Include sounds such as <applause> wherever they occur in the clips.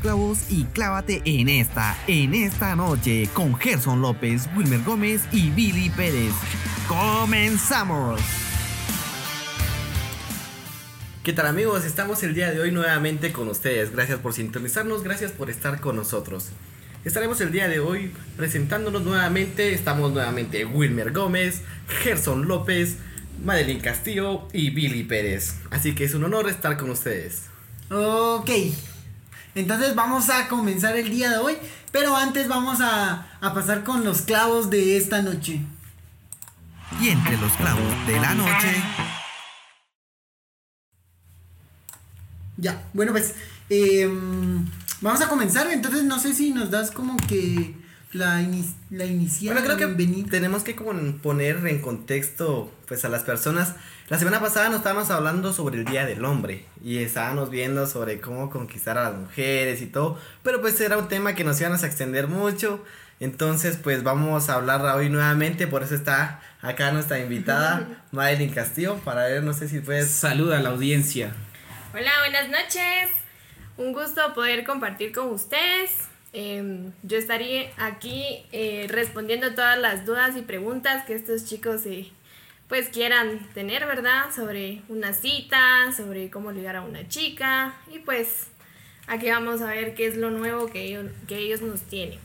clavos y clávate en esta, en esta noche, con Gerson López, Wilmer Gómez y Billy Pérez. ¡Comenzamos! ¿Qué tal amigos? Estamos el día de hoy nuevamente con ustedes. Gracias por sintonizarnos, gracias por estar con nosotros. Estaremos el día de hoy presentándonos nuevamente. Estamos nuevamente Wilmer Gómez, Gerson López, Madeline Castillo y Billy Pérez. Así que es un honor estar con ustedes. Ok, entonces vamos a comenzar el día de hoy, pero antes vamos a, a pasar con los clavos de esta noche. Y entre los clavos de la noche... Ya, bueno pues em, vamos a comenzar, entonces no sé si nos das como que la, la inicial. Bueno, creo que tenemos que como poner en contexto pues a las personas. La semana pasada nos estábamos hablando sobre el Día del Hombre y estábamos viendo sobre cómo conquistar a las mujeres y todo, pero pues era un tema que nos íbamos a extender mucho. Entonces, pues vamos a hablar hoy nuevamente, por eso está acá nuestra invitada, <laughs> Madeline Castillo, para ver, no sé si puedes... Saluda a la audiencia. Hola, buenas noches. Un gusto poder compartir con ustedes. Em, yo estaría aquí eh, respondiendo todas las dudas y preguntas que estos chicos eh, pues quieran tener, ¿verdad? Sobre una cita, sobre cómo ligar a una chica y pues aquí vamos a ver qué es lo nuevo que ellos, que ellos nos tienen.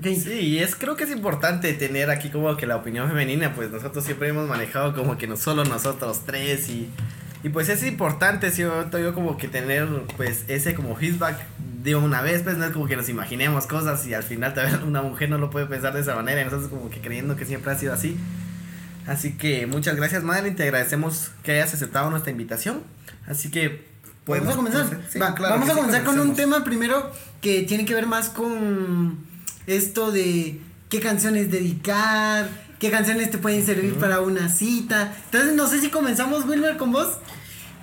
Sí, es, creo que es importante tener aquí como que la opinión femenina, pues nosotros siempre hemos manejado como que no solo nosotros tres y, y pues es importante, sí, yo como que tener pues ese como feedback digo, una vez, pues no es como que nos imaginemos cosas y al final también una mujer no lo puede pensar de esa manera y nosotros como que creyendo que siempre ha sido así. Así que muchas gracias Madeline, te agradecemos que hayas aceptado nuestra invitación. Así que podemos comenzar. vamos a comenzar con un tema primero que tiene que ver más con esto de qué canciones dedicar, qué canciones te pueden servir para una cita. Entonces no sé si comenzamos Wilmer con vos.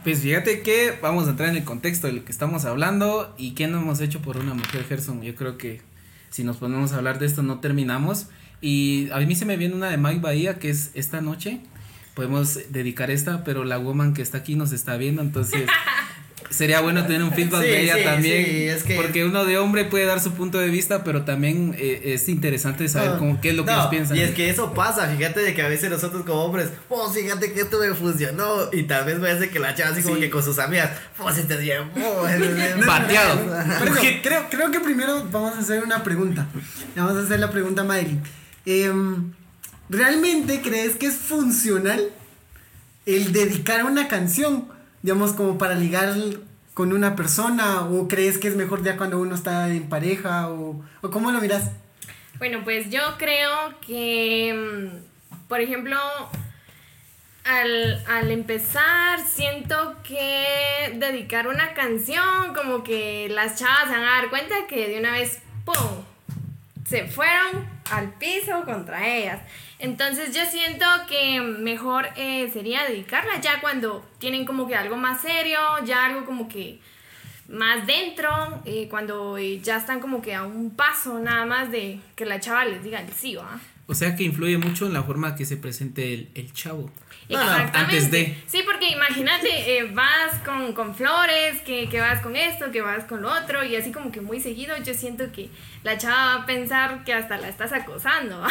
Pues fíjate que vamos a entrar en el contexto de lo que estamos hablando y qué no hemos hecho por una mujer, Gerson. Yo creo que si nos ponemos a hablar de esto no terminamos. Y a mí se me viene una de Mike Bahía que es esta noche. Podemos dedicar esta, pero la woman que está aquí nos está viendo, entonces <laughs> sería bueno tener un feedback de ella también. Porque uno de hombre puede dar su punto de vista, pero también eh, es interesante saber cómo, qué es lo que ellos piensan. Y es que eso pasa, fíjate de que a veces nosotros como hombres, pues fíjate que esto me funcionó. Y tal vez voy a hacer que la chava así como que con sus amigas, pues este día, <laughs> bateado. creo, creo que primero vamos a hacer una pregunta. Vamos a hacer la pregunta a em, ¿Realmente crees que es funcional el dedicar una canción? Digamos, como para ligar con una persona? ¿O crees que es mejor ya cuando uno está en pareja? ¿O, o cómo lo miras? Bueno, pues yo creo que, mm, por ejemplo, al, al, empezar, siento que dedicar una canción, como que las chavas se van a dar cuenta que de una vez, ¡pum! Se fueron al piso contra ellas. Entonces yo siento que mejor eh, sería dedicarla ya cuando tienen como que algo más serio, ya algo como que más dentro, eh, cuando ya están como que a un paso nada más de que la chava les diga el sí, ¿va? O sea que influye mucho en la forma que se presente el, el chavo. Exactamente. Antes de. Sí, porque imagínate, eh, vas con, con flores, que, que, vas con esto, que vas con lo otro, y así como que muy seguido, yo siento que la chava va a pensar que hasta la estás acosando.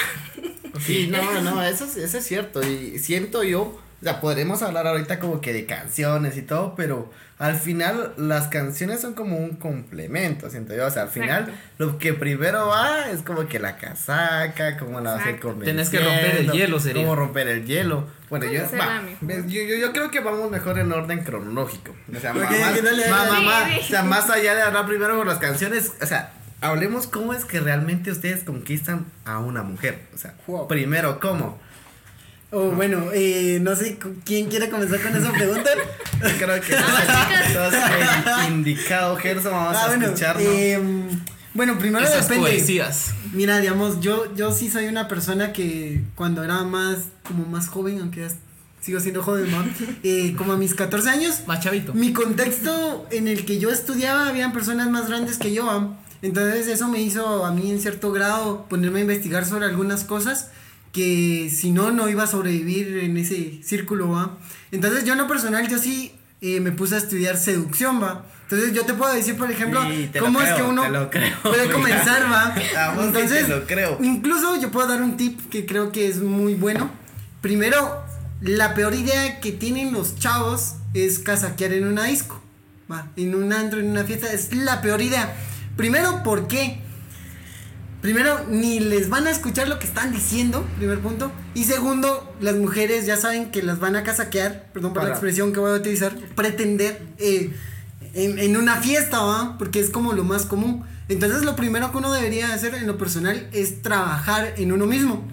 Sí, no, no, eso, eso es cierto. Y siento yo, o sea, podremos hablar ahorita como que de canciones y todo, pero al final las canciones son como un complemento, siento yo. O sea, al final lo que primero va es como que la casaca, como la vas a Tienes que romper el hielo, sería. Cómo romper el hielo. Bueno, yo, yo, yo, creo que vamos mejor en orden cronológico. O sea, o sea, más allá de hablar primero con las canciones, o sea, hablemos cómo es que realmente ustedes conquistan a una mujer. O sea, primero, ¿cómo? Oh, bueno, eh, no sé quién quiere comenzar con esa pregunta. Creo que <laughs> el indicado, Gerson, vamos ah, a bueno, em, bueno, primero Esas depende. Mira, digamos, yo, yo sí soy una persona que cuando era más, como más joven, aunque ya sigo siendo joven, ¿no? <laughs> Eh, como a mis 14 años. Más chavito. Mi contexto en el que yo estudiaba, habían personas más grandes que yo, Entonces eso me hizo a mí en cierto grado ponerme a investigar sobre algunas cosas que si no, no iba a sobrevivir en ese círculo. Entonces yo en lo personal, yo sí eh, me puse a estudiar seducción, va. Entonces yo te puedo decir, por ejemplo, Sí, cómo es que uno creo, puede comenzar, va. <laughs> Entonces, te lo creo. incluso yo puedo dar un tip que creo que es muy bueno. Primero, la peor idea que tienen los chavos es casaquear en una disco, va, en un antro, en una fiesta, es la peor idea. Primero, ¿por qué? Primero, ni les van a escuchar lo que están diciendo, primer punto. Y segundo, las mujeres ya saben que las van a casaquear, perdón por la expresión que voy a utilizar, pretender eh, en, en una fiesta, ¿va? Porque es como lo más común. Entonces, lo primero que uno debería hacer en lo personal es trabajar en uno mismo.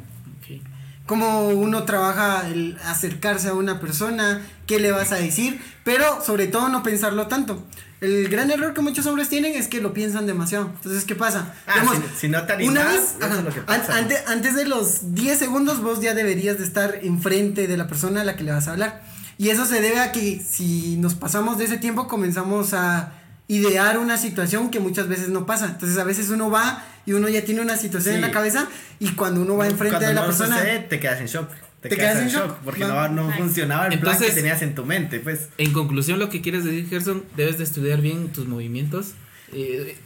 Cómo uno trabaja el acercarse a una persona, qué le vas a decir, pero sobre todo no pensarlo tanto. El gran error que muchos hombres tienen es que lo piensan demasiado. Entonces, ¿qué pasa? Ah, si- si no te una vez, eso ajá, es lo que an- pasa. ante- antes de los 10 segundos, vos ya deberías de estar enfrente de la persona a la que le vas a hablar. Y eso se debe a que si nos pasamos de ese tiempo, comenzamos a idear una situación que muchas veces no pasa. Entonces, a veces uno va y uno ya tiene una situación en la cabeza y cuando uno va enfrente Cuando de la no persona... sucede, te quedas en shock. Te, Te quedas, quedas en shock, shock, porque va. no, no funcionaba el plan que tenías en tu mente, pues. En conclusión, lo que quieres decir, Gerson, debes de estudiar bien tus movimientos. Eh,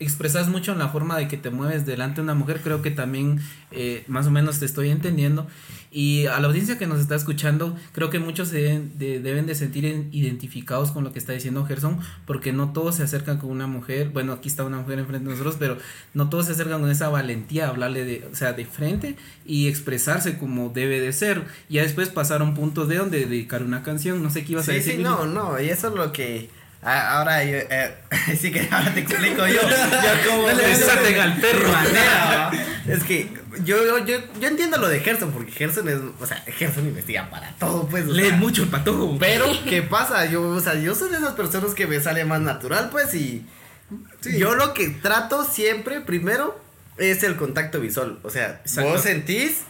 expresas mucho en la forma de que te mueves delante de una mujer. Creo que también eh, más o menos te estoy entendiendo. Y a la audiencia que nos está escuchando, creo que muchos se deben de, deben de sentir en- identificados con lo que está diciendo Gerson, porque no todos se acercan con una mujer. Bueno, aquí está una mujer enfrente de nosotros, pero no todos se acercan con esa valentía a hablarle de, o sea, de frente y expresarse como debe de ser. Ya después pasar a un punto de donde dedicar una canción. No sé qué ibas a decir. sí, no, no, y eso es lo que. A- Ahora yo, eh, <laughs> sí que ahora te explico yo. Yo como desaten al perro. manera. Es que yo, yo, yo, entiendo lo de Gerson, porque Gerson es, o sea, Gerson investiga para todo, pues. Lee sea, mucho el patojo. Pero, ¿qué pasa? Yo, o sea, yo soy de esas personas que me sale más natural, pues, y yo lo que trato siempre, primero, es el contacto visual. O sea, Exacto. vos sentís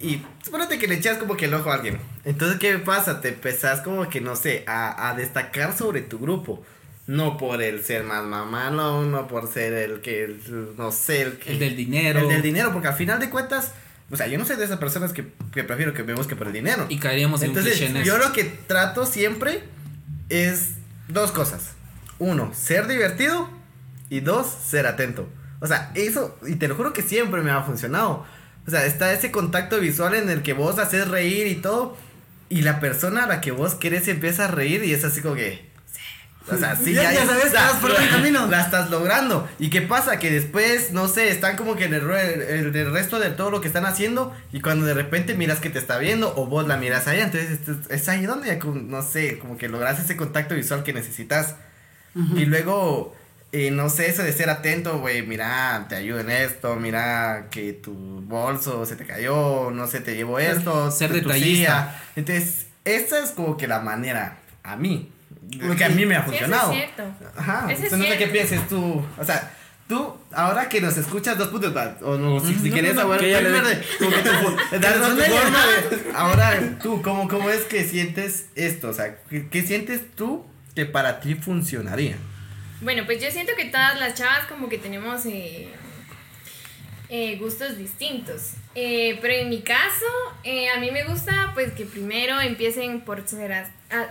y suponete que le echas como que el ojo a alguien. Entonces, ¿qué pasa? Te empezás como que, no sé, a, a destacar sobre tu grupo. No por el ser más mamalo, no por ser el que, el- no sé, el que... El del dinero. El del dinero, porque al final de cuentas, o sea, yo no soy de esas personas que, que prefiero que me busque por el dinero. Y caeríamos en un Entonces, en yo lo que trato siempre es dos cosas. Uno, ser divertido. Y dos, ser atento. O sea, eso, y te lo juro que siempre me ha funcionado. O sea, está ese contacto visual en el que vos haces reír y todo. Y la persona a la que vos querés empieza a reír y es así como que. O sea, sí, Ya- ya sabes vas por buen camino. La estás logrando. ¿Y qué pasa? Que después, no sé, están como que en el, el- el resto de todo lo que están haciendo. Y cuando de repente miras que te está viendo o vos la miras a ella, entonces es, ahí donde, no sé, como que logras ese contacto visual que necesitas. Y luego, eh, no sé, eso de ser atento, güey, mira, te ayudo en esto, mira que tu bolso se te cayó, no sé, te llevo esto. ser tu detallista. silla. Entonces, esa es como que la manera, a mí, Ok. que a mí me ha Eso es funcionado. cierto. Ajá, Eso es entonces no sé qué pienses tú, o sea, tú, ahora que nos escuchas dos puntos, o no, si, si no, quieres no, no, saber, que ella le primero dé- de- como que tu- <laughs> darnos tu forma de- ahora tú, ¿cómo, ¿cómo es que sientes esto? O sea, ¿qué, qué sientes tú que para ti funcionaría? Bueno, pues yo siento que todas las chavas como que tenemos eh, eh, gustos distintos. Eh, pero en mi caso, a mí me gusta pues que primero empiecen por ser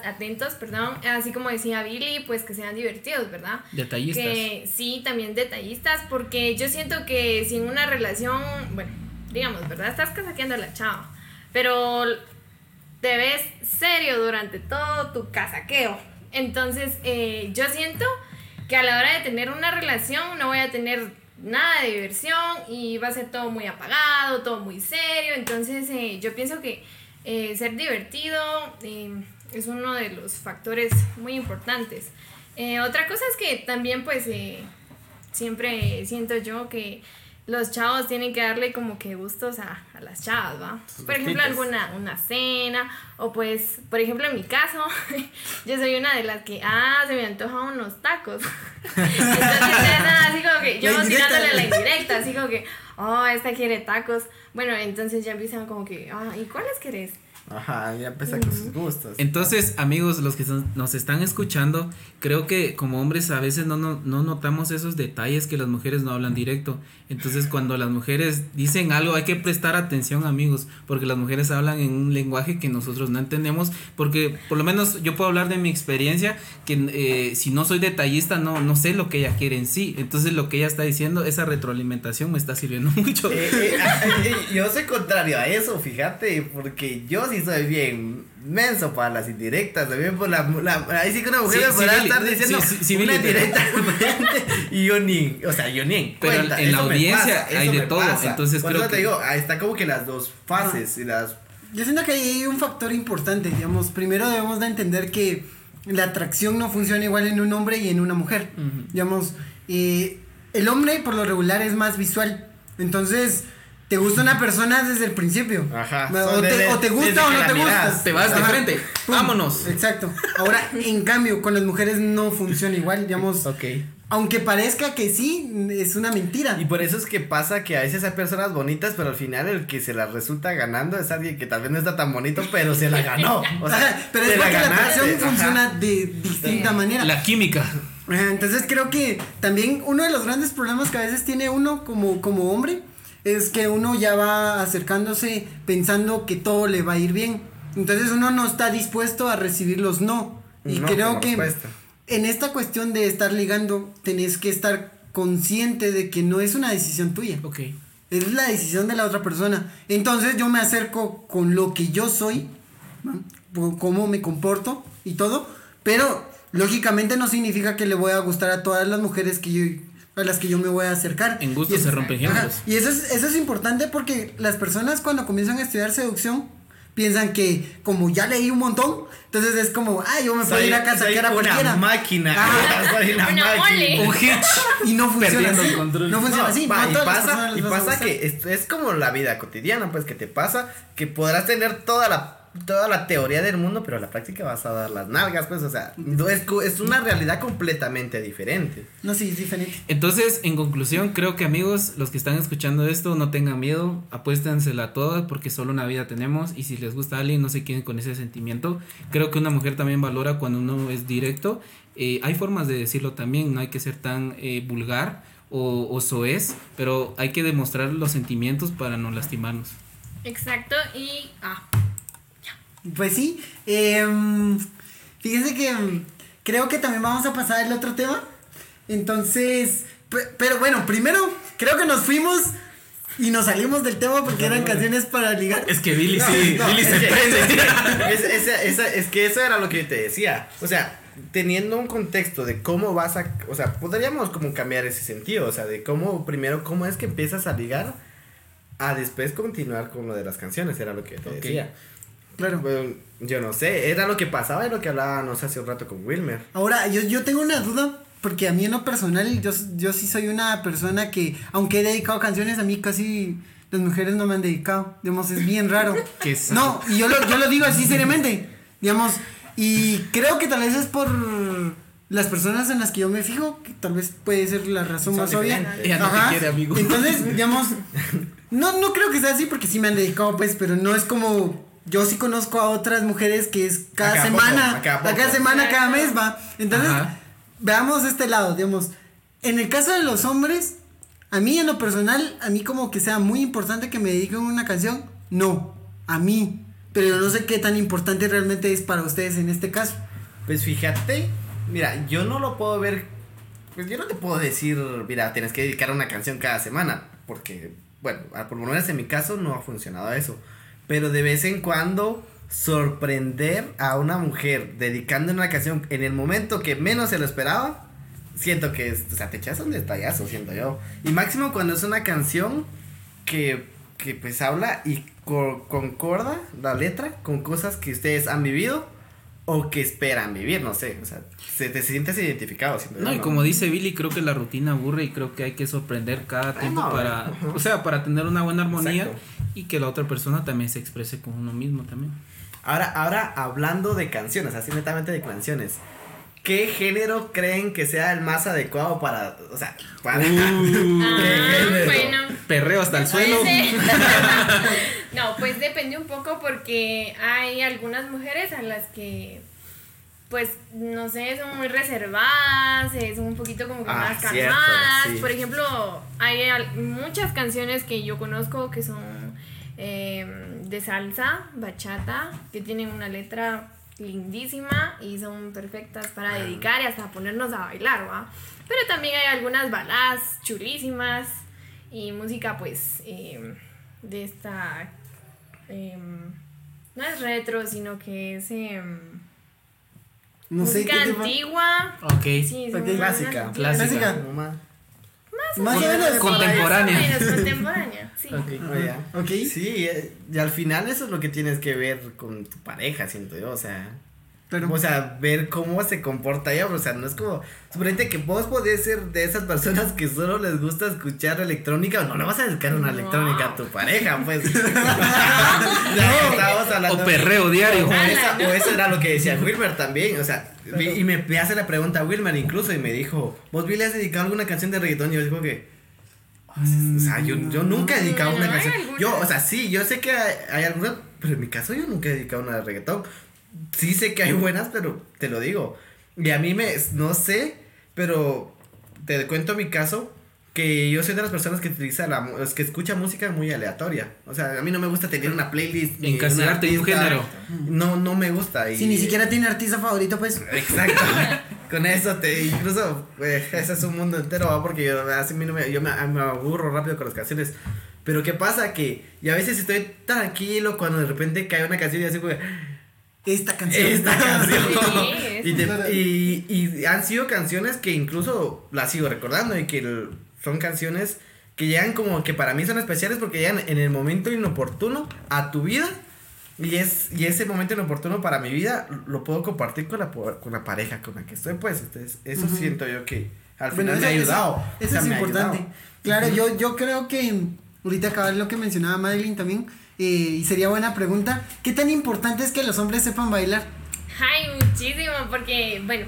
atentos, perdón, así como decía Billy, pues que sean divertidos, ¿verdad? Detallistas. Que sí, también detallistas, porque yo siento que si en una relación, bueno, digamos, ¿verdad? Estás casaqueando a la chava, pero te ves serio durante todo tu casaqueo. Entonces, yo siento que a la hora de tener una relación no voy a tener nada de diversión y va a ser todo muy apagado, todo muy serio. Entonces, eh, yo pienso que eh, ser divertido eh, es uno de los factores muy importantes. Otra cosa es que también, pues, siempre siento yo que los chavos tienen que darle como que gustos a, a las chavas, ¿va? Por ejemplo, alguna una cena, o pues, por ejemplo, en mi caso, <laughs> yo soy una de las que, ah, se me antojan unos tacos. <laughs> Entonces, ya así como que yo tirándole la indirecta, así como que, oh, esta quiere tacos. Bueno, entonces ya empiezan como que, ah, ¿y cuáles querés? Ajá, ya empieza con sus gustos. Entonces, amigos, los que son- nos están escuchando, creo que como hombres a veces no, no, no notamos esos detalles que las mujeres no hablan directo. Entonces, cuando las mujeres dicen algo, hay que prestar atención, amigos, porque las mujeres hablan en un lenguaje que nosotros no entendemos, porque por lo menos yo puedo hablar de mi experiencia, que eh, si no soy detallista, no, no sé lo que ella quiere en sí. Entonces, lo que ella está diciendo, esa retroalimentación me está sirviendo <laughs> mucho. Eh, eh, eh, <laughs> yo soy contrario a eso, fíjate, porque yo sí soy bien menso para las indirectas, también por la, la- ahí sí que una mujer Sí, me sí, podrá estar diciendo sí, sí, sí, una indirecta <laughs> y yo ni, o sea, yo ni en Pero cuenta, en la audiencia pasa, hay de todo, pasa. entonces Por creo eso te que- digo, ahí está como que las dos fases y las Yo siento que hay un factor importante, digamos, primero debemos de entender que la atracción no funciona igual en un hombre y en una mujer. Ujú. Digamos, eh, el hombre por lo regular es más visual, entonces te gusta una persona desde el principio. Ajá, O, te, desde- o te desde gusta o no la te gusta. Te vas de Ajá. frente. Pum. Vámonos. Exacto. Ahora, <laughs> en cambio, con las mujeres no funciona igual, digamos. Ok. Aunque parezca que sí, es una mentira. Y por eso es que pasa que a veces hay personas bonitas, pero al final el que se la resulta ganando es alguien que tal vez no está tan bonito, pero se la ganó. <laughs> O sea, pero es porque la, ajá. funciona de distinta manera. La química. Entonces creo que también uno de los grandes problemas que a veces tiene uno como, como hombre es que uno ya va acercándose pensando que todo le va a ir bien. Entonces uno no está dispuesto a recibir los no. Y No, creo que en esta cuestión de estar ligando tenés que estar consciente de que no es una decisión tuya. Ok. Es la decisión de la otra persona. Entonces yo me acerco con lo que yo soy, ¿no? Cómo me comporto y todo, pero lógicamente no significa que le voy a gustar a todas las mujeres que yo a las que yo me voy a acercar. En gusto Y se rompen géneros. Y eso es, eso es importante porque las personas cuando comienzan a estudiar seducción piensan que como ya leí un montón, entonces es como, ah, yo me puedo ir a casaquear soy a cualquiera. <laughs> Una máquina. Soy una, Una máquina. Un hitch. <laughs> Y no funciona Perdiendo así. el control. No funciona No, así. va, no a y pasa, y pasa que es, es como la vida cotidiana, pues que te pasa que podrás tener toda la toda la teoría del mundo, pero a la práctica vas a dar las nalgas, pues, o sea, es, es una realidad completamente diferente. No, sí, es diferente. Entonces, en conclusión, creo que amigos, los que están escuchando esto, no tengan miedo, apuéstensela toda porque solo una vida tenemos y si les gusta a alguien, no se queden con ese sentimiento. Creo que una mujer también valora cuando uno es directo. Eh, hay formas de decirlo también, no hay que ser tan eh, vulgar o, o soez, pero hay que demostrar los sentimientos para no lastimarnos. Exacto, y. Ah, Pues sí. em, fíjense que em, creo que también vamos a pasar al otro tema. Entonces, pe- pero bueno, primero creo que nos fuimos y nos salimos del tema porque eran canciones para ligar. Es que Billy No, sí, no, Billy es se que- prende. es, que <laughs> eso era lo que yo te decía. O sea, teniendo un contexto de cómo vas a. O sea, podríamos como cambiar ese sentido. O sea, de cómo, primero, cómo es que empiezas a ligar. A después continuar con lo de las canciones, era lo que yo te decía. Claro. Bueno, yo no sé, era lo que pasaba y lo que hablábamos hace un rato con Wilmer. Ahora, yo, yo tengo una duda, porque a mí en lo personal, yo, yo sí soy una persona que, aunque he dedicado canciones, a mí casi las mujeres no me han dedicado. Digamos, es bien raro. <laughs> Qué sad. no, y yo lo, yo lo digo así seriamente. Digamos, y creo que tal vez es por las personas en las que yo me fijo, que tal vez puede ser la razón Son más obvia. Ella no te quiere, amigo. Entonces, digamos, <laughs> no, no creo que sea así porque sí me han dedicado, pues, pero no es como. Yo sí conozco a otras mujeres que es cada semana, poco, a cada a cada poco. semana, cada mes va. Entonces, Ajá. veamos este lado, digamos. En el caso de los hombres, a mí en lo personal, a mí como que sea muy importante que me dediquen una canción, no, a mí. Pero yo no sé qué tan importante realmente es para ustedes en este caso. Pues fíjate, mira, yo no lo puedo ver. Pues yo no te puedo decir, mira, tienes que dedicar una canción cada semana. Porque, bueno, a- por lo menos en mi caso no ha funcionado eso. Pero de vez en cuando sorprender a una mujer dedicando una canción en el momento que menos se lo esperaba. Siento que es, o sea, te echas un detallazo, siento yo. Y máximo cuando es una canción que, que pues habla y co- concorda la letra con cosas que ustedes han vivido o que esperan vivir, no sé, o sea, se, te sientes identificado. siento No, y como dice Billy, creo que la rutina aburre y creo que hay que sorprender cada tiempo no, para, ajá. o sea, para tener una buena armonía Exacto. y que la otra persona también se exprese con uno mismo también. Ahora, ahora hablando de canciones, así netamente de canciones, ¿qué género creen que sea el más adecuado para, o sea, para... Uh. <laughs> ah, bueno. Perreo hasta el suelo. <laughs> No, pues depende un poco porque hay algunas mujeres a las que, pues, no sé, son muy reservadas, son un poquito como que Ah, más cierto, calmadas. sí. Por ejemplo, hay muchas canciones que yo conozco que son eh, de salsa, bachata, que tienen una letra lindísima y son perfectas para dedicar y hasta ponernos a bailar, ¿va? Pero también hay algunas baladas chulísimas y música pues eh, de esta... em, no es retro, sino que es em, No sé qué. Ok. antigua. Sí, Ok. más Clásica. Clásica. Más- Más o menos. Sí, Contemporánea. más o menos contemporánea, sí. Ok. Oh, ya. Ok. Sí, eh, y al final eso es lo que tienes que ver con tu pareja, siento yo, o sea. Pero, O sea, ver cómo se comporta ella, o sea, no es como. Suponete que vos podés ser de esas personas que solo les gusta escuchar electrónica, o no le vas a dedicar una No. electrónica a tu pareja, pues. <laughs> no. O perreo diario. O, esa- o eso era lo que decía Wilmer también, o sea, y me, me hace la pregunta Wilmer incluso y me dijo, ¿vos Billy has dedicado alguna canción de reggaetón? Y yo digo que, o sea, yo, yo nunca he dedicado No, una canción. Yo, o sea, sí, yo sé que hay, hay algunas, pero en mi caso yo nunca he dedicado una de reggaetón. Sí sé que hay buenas, pero te lo digo. Y a mí me, no sé, pero te cuento mi caso, que yo soy de las personas que utiliza la, que escucha música muy aleatoria. O sea, a mí no me gusta tener una playlist. ni Encasillarte en un género. No, no me gusta. Y, si ni siquiera tiene artista favorito, pues. Exacto. <laughs> Con eso te incluso eh, ese es un mundo entero, ¿va? porque yo así a mí no me, yo me, me aburro rápido con las canciones. Pero qué pasa que y a veces estoy tranquilo cuando de repente cae una canción y así como Esta canción. esta canción. <laughs> Sí, y, te- y, y han sido canciones que incluso las sigo recordando y que son canciones que llegan como que para mí son especiales porque llegan en el momento inoportuno a tu vida. Y, es, y ese momento inoportuno para mi vida lo puedo compartir con la, con la pareja con la que estoy, pues. Entonces, eso Ujú. siento yo que al Bueno, final me ha eso- ayudado. Eso, O sea, es importante. ayudado. Claro, yo, yo creo que ahorita acabar lo que mencionaba Madeline también, y sería buena pregunta, ¿qué tan importante es que los hombres sepan bailar? Ay, muchísimo, porque, bueno,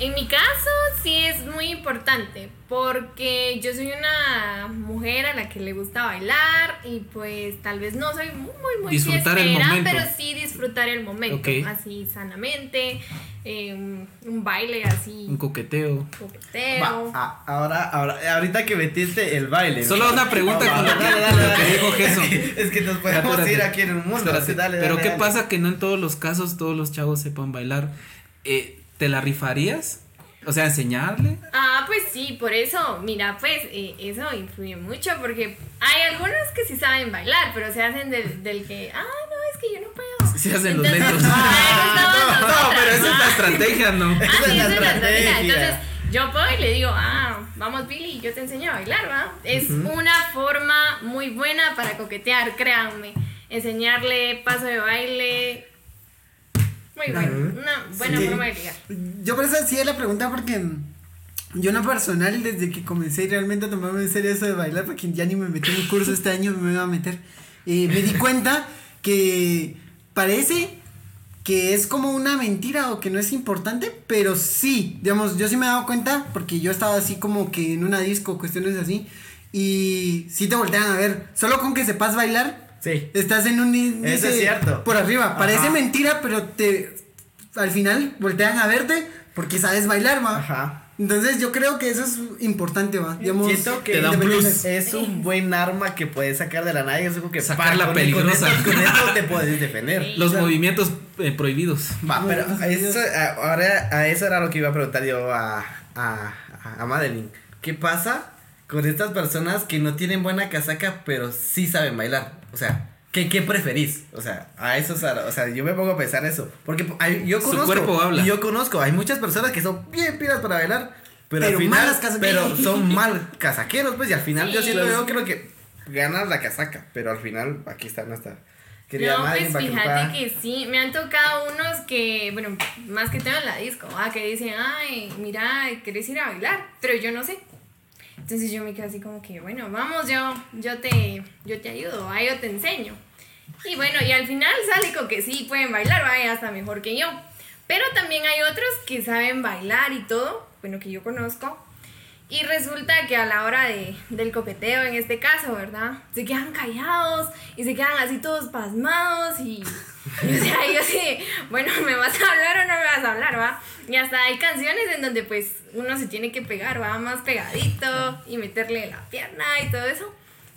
en mi caso sí es muy importante, porque yo soy una mujer a la que le gusta bailar y pues tal vez no soy muy, muy, muy Disfrutar el fiestera, momento. pero sí disfrutar el momento, Ok. así sanamente, eh, un- baile así, Un coqueteo. coqueteo. Va, a- ahora, ahora, ahorita que metiste el baile. Solo una pregunta Va, con lo va, dale, dale, lo que dale. dijo Gerson. <laughs> Es que nos podemos Espérate. ir aquí en un mundo. Así, dale, Pero dale, ¿qué dale. pasa que no en todos los casos todos los chavos sepan bailar? Eh, ¿Te la rifarías? O sea, enseñarle. Ah, pues sí, por eso, mira, pues eh, eso influye mucho porque hay algunos que sí saben bailar, pero se hacen del, del que, ah, no, es que yo no puedo. Se hacen los Entonces, lentos. <laughs> ah, No, pero esa es la ah. estrategia, ¿no? Ah, Esa sí, es la esa es la estrategia. estrategia. Entonces, yo puedo y le digo, ah, vamos Billy, yo te enseño a bailar, ¿va? Es una forma muy buena para coquetear, créanme. Enseñarle paso de baile. Muy bueno, una buena Sí. forma de ligar. Yo por eso hacía la pregunta porque yo en lo personal, desde que comencé realmente a tomarme en serio eso de bailar, porque ya ni me metí en un curso este año, me iba a meter, eh, me di cuenta que parece que es como una mentira o que no es importante, pero sí, digamos, yo sí me he dado cuenta porque yo estaba así como que en una disco, cuestiones así, y sí te voltean a ver, solo con que sepas bailar, Sí. Estás en un índice Eso es cierto. por arriba. Parece Ajá. mentira, pero te al final voltean a verte porque sabes bailar, va. Ajá. Entonces yo creo que eso es importante, va. Digamos, Siento que Te da un plus. es un buen arma que puedes sacar de la nada y es algo que Sacarla con- peligrosa. Con esto te <laughs> puedes defender. Los O sea, movimientos eh, prohibidos. Va, pero eso, a- ahora a eso era lo que iba a preguntar yo a, a, a Madeline. ¿Qué pasa con estas personas que no tienen buena casaca pero sí saben bailar? O sea, ¿qué, qué preferís? O sea, a eso, o sea, o sea, yo me pongo a pensar eso. Porque hay- yo Su conozco. cuerpo habla. Y yo conozco, hay muchas personas que son bien pilas para bailar. Pero, Pero al final, malas casaqueras. pero son <laughs> mal casaqueros, pues, y al final yo Sí. siento, yo creo que ganas la casaca, pero al final aquí está nuestra querida no, pues fíjate que sí, me han tocado unos que, bueno, más que todo en la disco, ah, que dicen, ay, mira, ¿quieres ir a bailar? Pero yo no sé. Entonces yo me quedo así como que, bueno, vamos, yo, yo te, yo te ayudo, ah, yo te enseño. Y bueno, y al final sale con que sí, pueden bailar, vaya, hasta mejor que yo. Pero también hay otros que saben bailar y todo, bueno, que yo conozco. Y resulta que a la hora de, del coqueteo, en este caso, ¿verdad? Se quedan callados y se quedan así todos pasmados y, y, <laughs> o sea, yo así, bueno, ¿me vas a hablar o no a hablar, va? Y hasta hay canciones en donde pues uno se tiene que pegar, va, más pegadito y meterle la pierna y todo eso.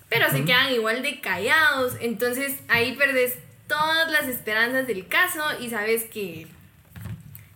Pero se quedan igual de callados, entonces ahí perdes todas las esperanzas del caso y sabes que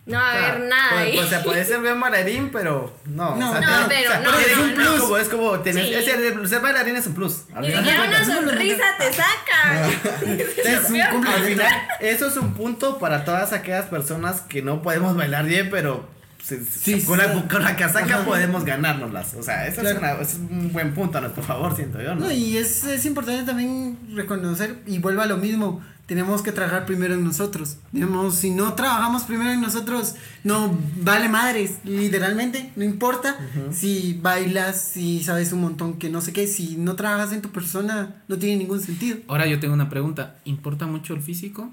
no va a haber Claro, nada pues, ahí. pues, se puede ser buen bailarín, pero no. No, o sea, no, tiene- pero o sea, no, no, un no. plus. Como, es como, tener, Sí. es el- ser bailarín es un plus. Al Ni siquiera una sonrisa te saca. <laughs> Entonces, un al final, eso es un punto para todas aquellas personas que no podemos bailar bien, pero se- Sí, con, sí. la, con la casaca Ajá. podemos ganárnoslas. O sea, eso Claro. es, una- es un buen punto a nuestro favor, siento yo, ¿no? No, y es, es importante también reconocer, y vuelvo a lo mismo, tenemos que trabajar primero en nosotros. Digamos, si no trabajamos primero en nosotros, no vale madres, literalmente, no importa si bailas, si sabes un montón que no sé qué, si no trabajas en tu persona, no tiene ningún sentido. Ahora yo tengo una pregunta, ¿importa mucho el físico?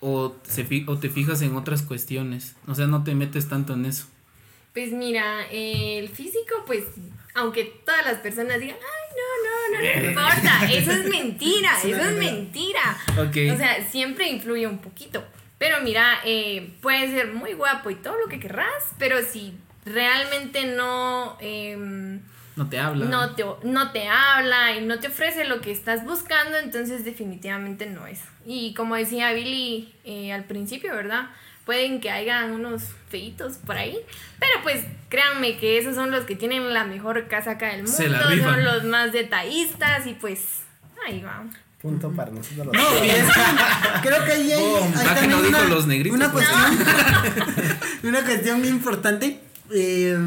¿O, se fi- o te fijas en otras cuestiones? O sea, no te metes tanto en eso. Pues mira, eh, el físico, pues, aunque todas las personas digan, ay, no, importa, eso es mentira, Es eso es mentira. Ok. O sea, siempre influye un poquito. Pero mira, eh, puede ser muy guapo y todo lo que querrás, pero si realmente no, em, No te habla. no, te, no te habla y no te ofrece lo que estás buscando, entonces definitivamente no es. Y como decía Billy eh, al principio, ¿verdad? Pueden que hayan unos feitos por ahí, pero pues créanme que esos son los que tienen la mejor casaca del Se la mundo, son los más detallistas y pues ahí va. Punto para nosotros los No, y es que creo que ahí hay, Boom, hay también no una, los negritos, una cuestión, <laughs> una cuestión muy importante, eh,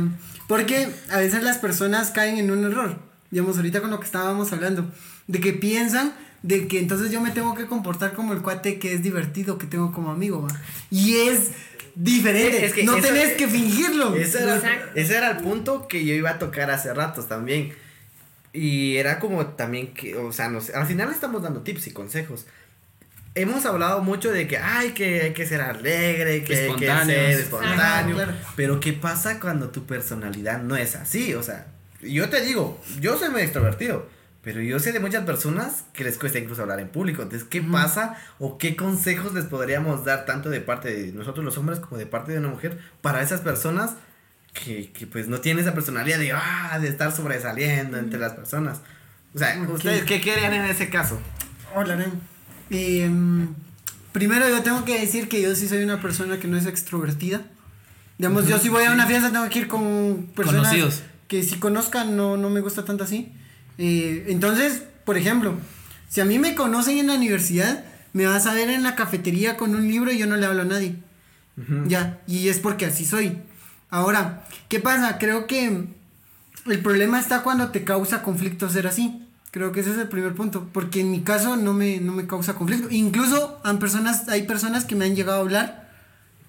porque a veces las personas caen en un error, digamos ahorita con lo que estábamos hablando, de que piensan de que entonces yo me tengo que comportar como el cuate que es divertido que tengo como amigo, ¿va? y es diferente, Es que no eso- tenés que fingirlo. Ese era, ese era el punto que yo iba a tocar hace ratos también. Y era como también que, o sea, nos, al final le estamos dando tips y consejos. Hemos hablado mucho de que hay que, hay que ser alegre, que hay que ser espontáneo. Ajá, claro. Pero ¿qué pasa cuando tu personalidad no es así? O sea, yo te digo, yo soy muy extrovertido. Pero yo sé de muchas personas que les cuesta incluso hablar en público. Entonces, ¿qué pasa o qué consejos les podríamos dar tanto de parte de nosotros los hombres como de parte de una mujer para esas personas que, que pues no tienen esa personalidad de, ah, de estar sobresaliendo entre las personas? O sea, Ok. ¿ustedes qué querían en ese caso? Hola, Ren. Em, primero yo tengo que decir que yo sí soy una persona que no es extrovertida. Digamos, yo si voy a una fiesta tengo que ir con personas Conocidos. que si conozcan no, no me gusta tanto así. Eh, entonces, por ejemplo, si a mí me conocen en la universidad, me vas a ver en la cafetería con un libro y yo no le hablo a nadie. Ya, y es porque así soy. Ahora, ¿qué pasa? Creo que el problema está cuando te causa conflicto ser así. Creo que ese es el primer punto. Porque en mi caso no me, no me causa conflicto. Incluso han personas, hay personas que me han llegado a hablar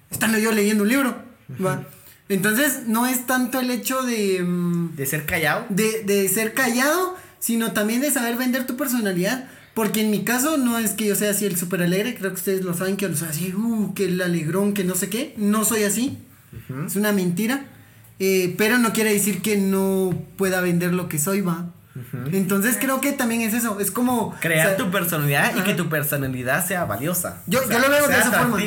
estando yo leyendo un libro. ¿va? Entonces, no es tanto el hecho de, mm, De ser callado. de, de ser callado, sino también de saber vender tu personalidad. Porque en mi caso no es que yo sea así el súper alegre, creo que ustedes lo saben, que yo soy así, uh, que el alegrón, que no sé qué. No soy así. Es una mentira. Eh, pero no quiere decir que no pueda vender lo que soy, va. Entonces creo que también es eso. Es como. Crear o sea, tu personalidad y que tu personalidad sea valiosa. Yo- yo lo veo de esa forma.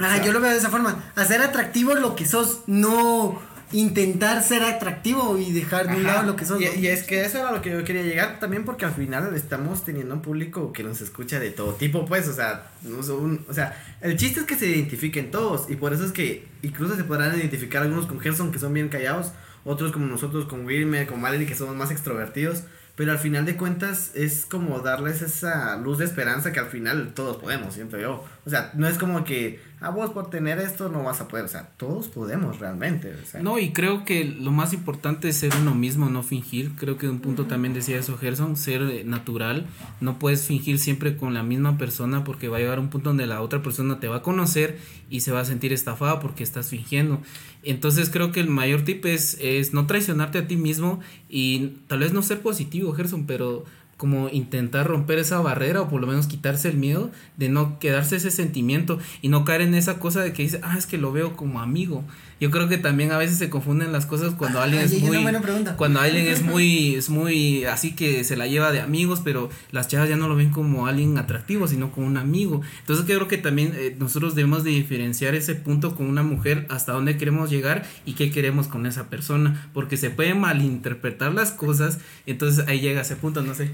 Ajá, yo lo veo de esa forma. Hacer atractivo lo que sos, no intentar ser atractivo y dejar de un lado lo que. Y, ¿no? y es que eso era lo que yo quería llegar también porque al final estamos teniendo un público que nos escucha de todo tipo, pues, o sea, no son- o sea, el chiste es que se identifiquen todos y por eso es que incluso se podrán identificar algunos con Gerson que son bien callados, otros como nosotros con Wilmer, con Valerie que somos más extrovertidos, pero al final de cuentas es como darles esa luz de esperanza que al final todos podemos, siento yo. O sea, no es como que, ah, vos por tener esto no vas a poder, o sea, todos podemos realmente. O sea. No, y creo que lo más importante es ser uno mismo, no fingir. Creo que un punto también decía eso Gerson, ser eh, natural. No puedes fingir siempre con la misma persona porque va a llegar un punto donde la otra persona te va a conocer y se va a sentir estafada porque estás fingiendo. Entonces creo que el mayor tip es, es no traicionarte a ti mismo y tal vez no ser positivo, Gerson, pero como intentar romper esa barrera o por lo menos quitarse el miedo de no quedarse ese sentimiento y no caer en esa cosa de que dice, ah, es que lo veo como amigo. Yo creo que también a veces se confunden las cosas cuando Ah, alguien es muy buena pregunta. cuando alguien es muy es muy así que se la lleva de amigos, pero las chavas ya no lo ven como alguien atractivo, sino como un amigo. Entonces creo que también eh, nosotros debemos de diferenciar ese punto con una mujer hasta dónde queremos llegar y qué queremos con esa persona, porque se pueden malinterpretar las cosas, entonces ahí llega ese punto, no sé.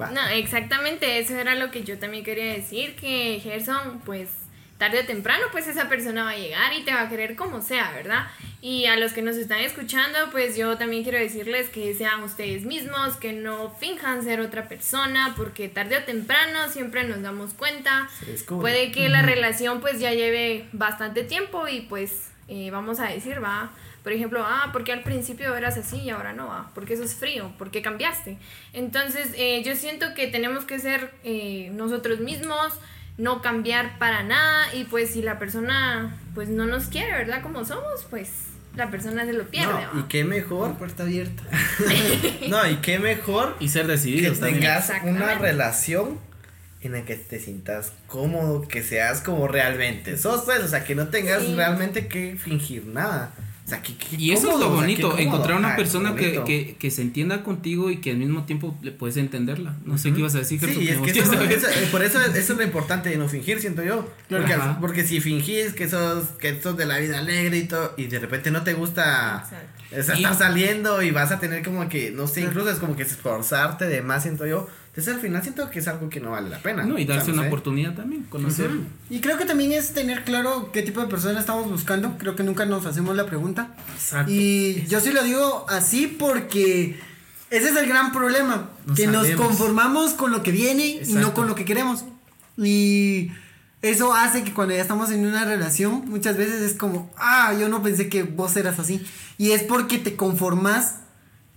Va. No, exactamente, eso era lo que yo también quería decir, que Gerson, pues tarde o temprano, pues esa persona va a llegar y te va a querer como sea, ¿verdad? Y a los que nos están escuchando, pues yo también quiero decirles que sean ustedes mismos, que no finjan ser otra persona, porque tarde o temprano siempre nos damos cuenta. Puede que la relación pues ya lleve bastante tiempo y pues eh, vamos a decir, va, por ejemplo, ah, porque al principio eras así y ahora no, ah, porque eso es frío, porque cambiaste. Entonces eh, yo siento que tenemos que ser eh, nosotros mismos, no cambiar para nada y pues si la persona pues no nos quiere, ¿verdad? Como somos, pues la persona se lo pierde. No, y qué mejor. Puerta abierta. <laughs> No, y qué mejor Y ser que decididos también. tengas una relación en la que te sientas cómodo, que seas como realmente sos, pues, o sea, que no tengas Sí. realmente que fingir nada. Sea, Y eso es lo o sea, qué bonito, encontrar una Ah, persona que, que, que se entienda contigo y que al mismo tiempo le puedes entenderla. No sé qué ibas a decir, Sí, es que eso, eso- eh, por eso, eso es lo importante de no fingir, siento yo. Porque, porque si fingís que sos, que sos de la vida alegre y todo, y de repente no te gusta o sea, estar saliendo y vas a tener como que, no sé, incluso es como que esforzarte de más, siento yo. Entonces al final siento que es algo que no vale la pena. No, y O sea, darse no una sé. oportunidad también, conocer. Y creo que también es tener claro qué tipo de persona estamos buscando. Creo que nunca nos hacemos la pregunta. Exacto. Y yo sí lo digo así porque ese es el gran problema. No que nos sabemos. conformamos con lo que viene y no Exacto. con lo que queremos. Y eso hace que cuando ya estamos en una relación, muchas veces es como, ah, yo no pensé que vos eras así. Y es porque te conformas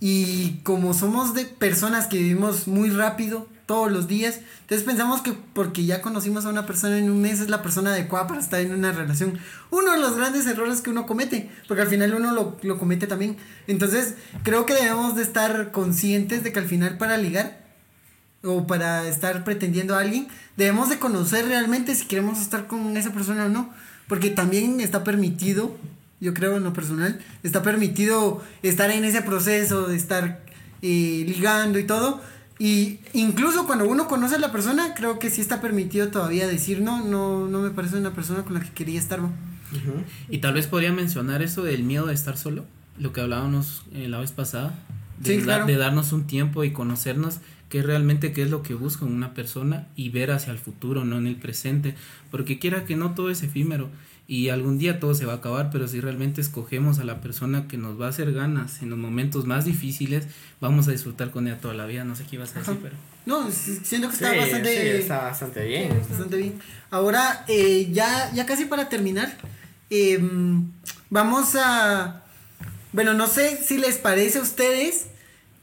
y como somos de personas que vivimos muy rápido todos los días, entonces pensamos que porque ya conocimos a una persona en un mes es la persona adecuada para estar en una relación. Uno de los grandes errores que uno comete, porque al final uno lo, lo comete también. Entonces creo que debemos de estar conscientes de que al final para ligar o para estar pretendiendo a alguien, debemos de conocer realmente si queremos estar con esa persona o no, porque también está permitido, yo creo en lo personal, está permitido estar en ese proceso de estar eh, ligando y todo, y incluso cuando uno conoce a la persona, creo que sí está permitido todavía decir, no, no, no me parece una persona con la que quería estar. ¿no?". Ujú. Y tal vez podría mencionar eso del miedo de estar solo, lo que hablábamos eh, la vez pasada, de, Sí, da- claro. de darnos un tiempo y conocernos qué realmente qué es lo que busca en una persona y ver hacia el futuro, no en el presente, porque quiera que no todo es efímero y algún día todo se va a acabar, pero si realmente escogemos a la persona que nos va a hacer ganas en los momentos más difíciles, vamos a disfrutar con ella toda la vida, no sé qué ibas a decir, Ajá. pero... No, siento que está Sí, bastante... sí, está bastante bien. Bastante bien. Ahora, eh, ya, ya casi para terminar, em, vamos a... Bueno, no sé si les parece a ustedes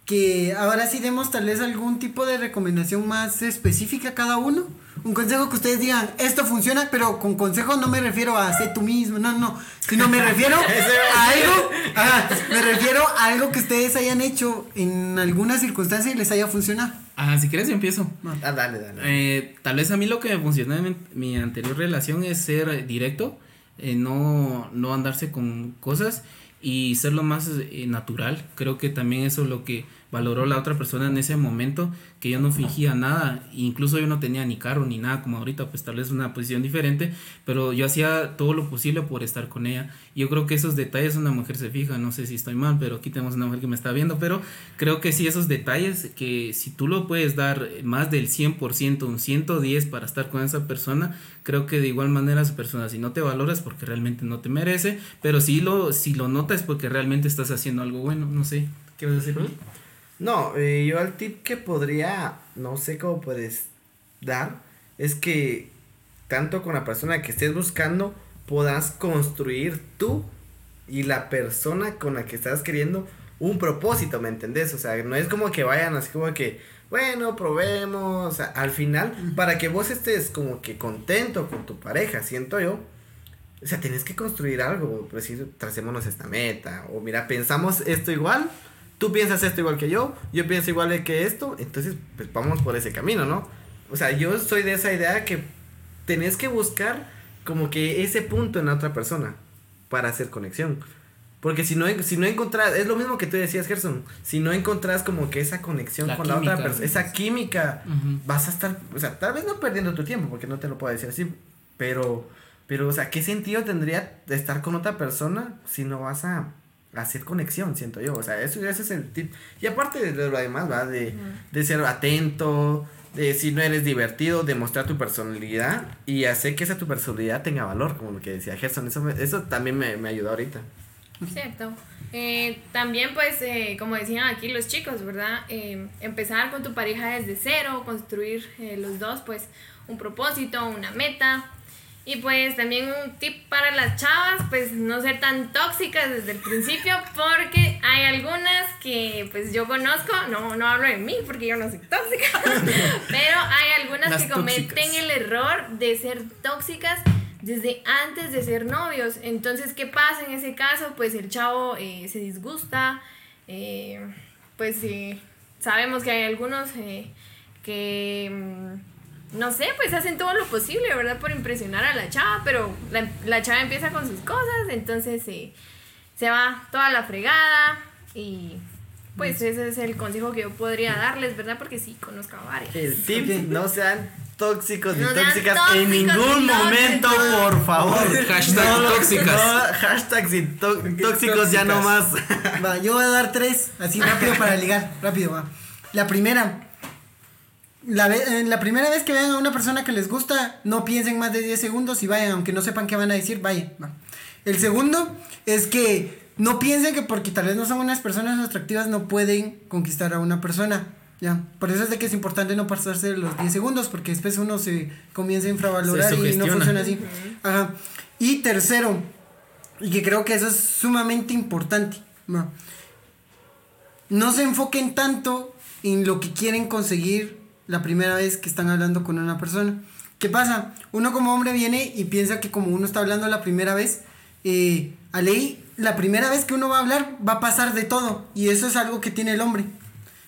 que ahora sí demos tal vez algún tipo de recomendación más específica a cada uno. Un consejo que ustedes digan, esto funciona, pero con consejo no me refiero a hacer tú mismo, no, no, sino me refiero <laughs> a algo, ajá, me refiero a algo que ustedes hayan hecho en alguna circunstancia y les haya funcionado. Ah, si quieres yo empiezo. Ah, dale, dale. Eh, tal vez a mí lo que me funcionó en mi, anterior relación es ser directo, eh, no, no andarse con cosas y ser lo más eh, natural. Creo que también eso es lo que valoró la otra persona en ese momento, que yo no fingía nada, incluso yo no tenía ni carro ni nada como ahorita, pues tal vez una posición diferente, pero yo hacía todo lo posible por estar con ella. Yo creo que esos detalles una mujer se fija, no sé si estoy mal, pero aquí tenemos una mujer que me está viendo, pero creo que sí esos detalles que si tú lo puedes dar más del 100%, un 110 para estar con esa persona, creo que de igual manera esa persona si no te valoras porque realmente no te merece, pero si lo si lo notas porque realmente estás haciendo algo bueno, no sé. ¿Qué vas a decir? No, eh, yo el tip que podría, no sé cómo puedes dar, es que tanto con la persona que estés buscando puedas construir tú y la persona con la que estás queriendo un propósito, ¿me entendés? O sea, no es como que vayan así como que, bueno, probemos, o sea, al final, para que vos estés como que contento con tu pareja, siento yo, o sea, tenés que construir algo, por decir, tracémonos esta meta, o mira, pensamos esto igual, tú piensas esto igual que yo, yo pienso igual que esto, entonces, pues vamos por ese camino, ¿no? O sea, yo soy de esa idea que tenés que buscar como que ese punto en la otra persona. para hacer conexión. Porque si no, si no encontrás, es lo mismo que tú decías, Gerson, si no encontrás como que esa conexión La con la otra química. persona, esa química, vas a estar, o sea, tal vez no perdiendo tu tiempo, porque no te lo puedo decir así, pero, pero, o sea, ¿qué sentido tendría estar con otra persona si no vas a hacer conexión, siento yo? O sea, eso, ese es el tip. Y aparte de lo demás, va, de, de ser atento, de si no eres divertido, de mostrar tu personalidad y hacer que esa tu personalidad tenga valor, como lo que decía Gerson, eso, me- eso también me, me ayudó ahorita. Cierto. Eh, también, pues, eh, como decían aquí los chicos, ¿verdad? Eh, empezar con tu pareja desde cero, construir eh, los dos, pues, un propósito, una meta. Y pues también un tip para las chavas, pues no ser tan tóxicas desde el principio, porque hay algunas que pues yo conozco, no, no hablo de mí porque yo no soy tóxica, <laughs> pero hay algunas Las que cometen tóxicas. el error de ser tóxicas desde antes de ser novios. Entonces, ¿qué pasa en ese caso? Pues el chavo eh, se disgusta, eh, pues eh, sabemos que hay algunos que, mm, no sé, pues hacen todo lo posible, ¿verdad? Por impresionar a la chava, pero la, la chava empieza con sus cosas, entonces eh, se va toda la fregada y... Pues ese es el consejo que yo podría darles, ¿verdad? Porque sí, conozco a varias. El tip, no sean tóxicos ni No tóxicas tóxicos en ni ningún momento, por favor. <laughs> Hashtag No, tóxicas. no, hashtag sin tó- tóxicos ya no más. Va, yo voy a dar tres, así rápido para <laughs> ligar, rápido, va. La primera, la, ve- eh, la primera vez que vean a una persona que les gusta, no piensen más de 10 segundos y vayan, aunque no sepan qué van a decir, vayan. va. El segundo es que no piensen que porque tal vez no son unas personas atractivas no pueden conquistar a una persona. Ya, por eso es de que es importante no pasarse los 10 segundos, porque después uno se comienza a infravalorar y no funciona así. Ajá. Y tercero, y que creo que eso es sumamente importante. va. No se enfoquen tanto en lo que quieren conseguir la primera vez que están hablando con una persona. ¿Qué pasa? Uno como hombre viene y piensa que como uno está hablando la primera vez, eh, a ley, la primera vez que uno va a hablar va a pasar de todo. Y eso es algo que tiene el hombre.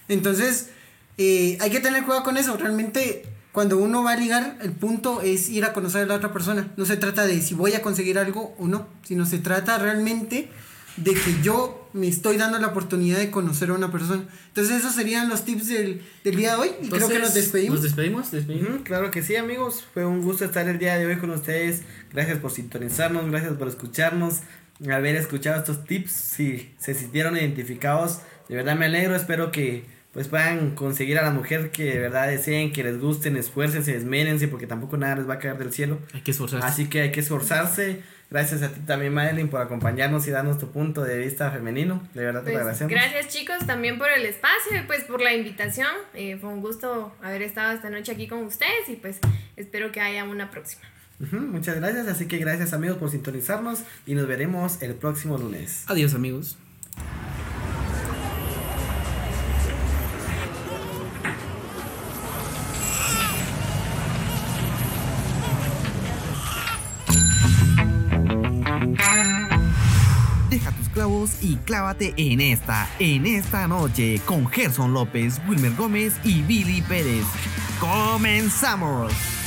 Entonces, eh, hay que tener cuidado con eso. Realmente, cuando uno va a ligar, el punto es ir a conocer a la otra persona. No se trata de si voy a conseguir algo o no, sino se trata realmente de que yo me estoy dando la oportunidad de conocer a una persona. Entonces, esos serían los tips del, del día de hoy. Y creo que nos despedimos. Nos despedimos, despedimos. Ujú, claro que sí, amigos. Fue un gusto estar el día de hoy con ustedes. Gracias por sintonizarnos, gracias por escucharnos, haber escuchado estos tips. Si se sintieron identificados, de verdad me alegro. Espero que pues puedan conseguir a la mujer que de verdad deseen, que les gusten, esfuércense, esmérense, porque tampoco nada les va a caer del cielo. Hay que esforzarse. Así que hay que esforzarse. Gracias a ti también, Madeline, por acompañarnos y darnos tu punto de vista femenino. De verdad te lo Pues, agradecemos. gracias chicos también por el espacio y pues por la invitación. Eh, fue un gusto haber estado esta noche aquí con ustedes y pues espero que haya una próxima. Muchas gracias. Así que gracias, amigos, por sintonizarnos y nos veremos el próximo lunes. Adiós, amigos. Y clávate en esta, en esta noche, con Gerson López, Wilmer Gómez y Billy Pérez. ¡Comenzamos!